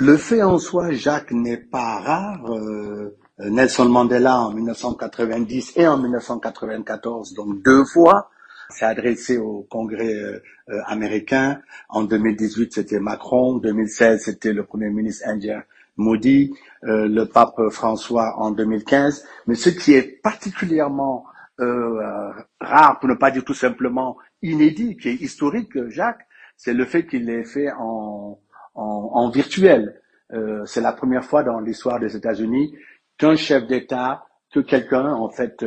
Le fait en soi, Jacques, n'est pas rare. Nelson Mandela en 1990 et en 1994, donc deux fois, s'est adressé au Congrès euh, euh, américain. En 2018, c'était Macron. En 2016, c'était le Premier ministre indien Modi, euh, le pape François en 2015. Mais ce qui est particulièrement rare, pour ne pas dire tout simplement inédit, qui est historique, Jacques, c'est le fait qu'il l'ait fait en, en, virtuel. c'est la première fois dans l'histoire des États-Unis qu'un chef d'État, que quelqu'un, en fait,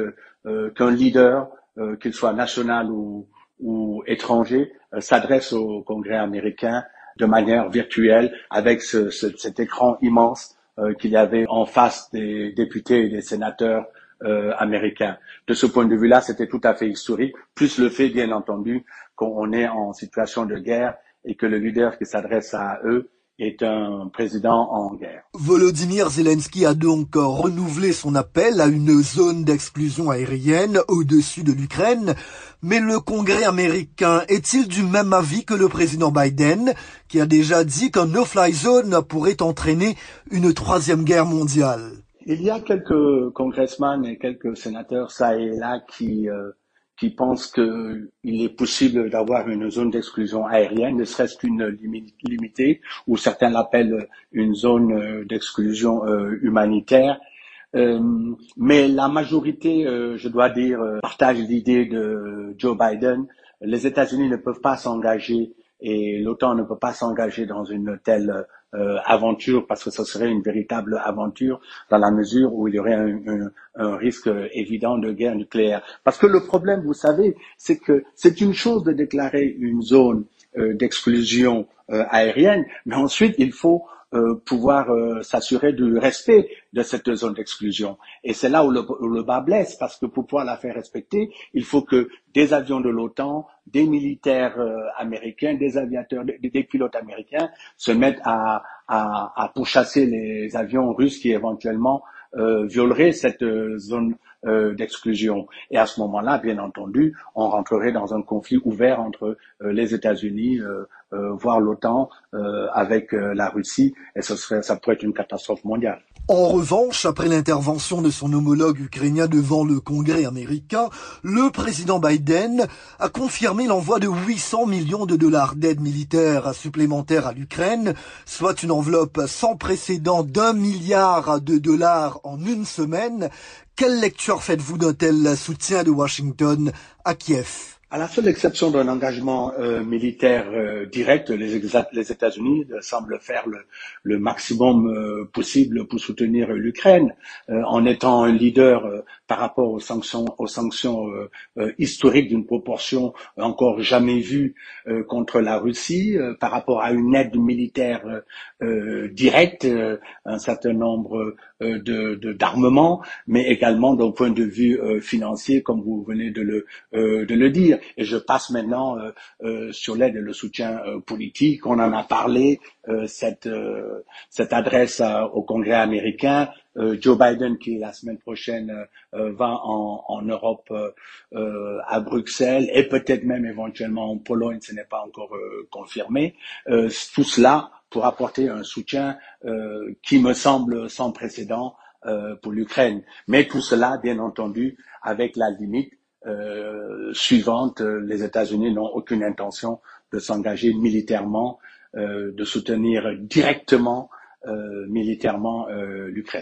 qu'un leader euh, qu'il soit national ou, étranger, euh, s'adresse au Congrès américain de manière virtuelle avec ce, cet écran immense euh, qu'il y avait en face des députés et des sénateurs américains. De ce point de vue-là, c'était tout à fait historique, plus le fait, bien entendu, qu'on est en situation de guerre et que le leader qui s'adresse à eux est un président en guerre. Volodymyr Zelensky a donc renouvelé son appel à une zone d'exclusion aérienne au-dessus de l'Ukraine, mais le Congrès américain est-il du même avis que le président Biden, qui a déjà dit qu'un no-fly zone pourrait entraîner une troisième guerre mondiale? Il y a quelques congressmen et quelques sénateurs, ça et là, qui... Euh, qui pensent qu'il est possible d'avoir une zone d'exclusion aérienne, ne serait-ce qu'une limitée, ou certains l'appellent une zone euh, d'exclusion euh, humanitaire. Euh, mais la majorité, je dois dire, partage l'idée de Joe Biden. Les États-Unis ne peuvent pas s'engager et l'OTAN ne peut pas s'engager dans une telle euh, aventure parce que ce serait une véritable aventure dans la mesure où il y aurait un, risque évident de guerre nucléaire. Parce que le problème, vous savez, c'est que c'est une chose de déclarer une zone euh, d'exclusion euh, aérienne, mais ensuite il faut euh, pouvoir euh, s'assurer du respect de cette zone d'exclusion. Et c'est là où le, où le, bas blesse, parce que pour pouvoir la faire respecter, il faut que des avions de l'OTAN, des militaires euh, américains, des aviateurs, des, pilotes américains se mettent à, à, à pourchasser les avions russes qui éventuellement violeraient cette zone d'exclusion. Et à ce moment-là, bien entendu, on rentrerait dans un conflit ouvert entre les États-Unis, euh, voir l'OTAN euh, avec euh, la Russie, et ce serait, ça pourrait être une catastrophe mondiale. En revanche, après l'intervention de son homologue ukrainien devant le Congrès américain, le président Biden a confirmé l'envoi de 800 millions de dollars d'aide militaire supplémentaire à l'Ukraine, soit une enveloppe sans précédent d'un milliard de dollars en une semaine. Quelle lecture faites-vous d'un tel soutien de Washington à Kiev? À la seule exception d'un engagement euh, militaire euh, direct, les, États-Unis semblent faire le, maximum euh, possible pour soutenir l'Ukraine, en étant un leader par rapport aux sanctions, historiques d'une proportion encore jamais vue contre la Russie, par rapport à une aide militaire directe, un certain nombre d'armements, mais également d'un point de vue financier, comme vous venez de le, de le dire. Et je passe maintenant euh, euh, sur l'aide et le soutien euh, politique. On en a parlé, cette, cette adresse au Congrès américain. Joe Biden, qui la semaine prochaine va en, en Europe à Bruxelles et peut-être même éventuellement en Pologne, ce n'est pas encore confirmé. tout cela pour apporter un soutien qui me semble sans précédent pour l'Ukraine. Mais tout cela, bien entendu, avec la limite euh, suivante, euh, les États-Unis n'ont aucune intention de s'engager militairement, euh, de soutenir directement militairement l'Ukraine.